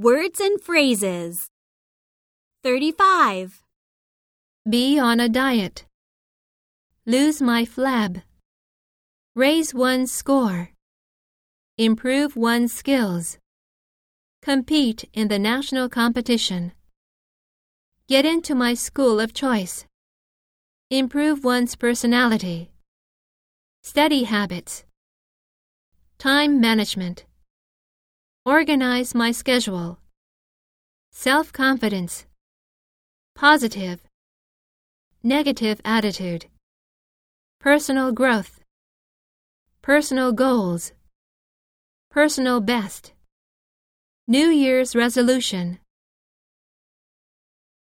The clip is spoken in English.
Words and phrases. 35. Be on a diet. Lose my flab. Raise one's score. Improve one's skills. Compete in the national competition. Get into my school of choice. Improve one's personality. Study habits. Time management. Organize my schedule. Self confidence. Positive. Negative attitude. Personal growth. Personal goals. Personal best. New Year's resolution.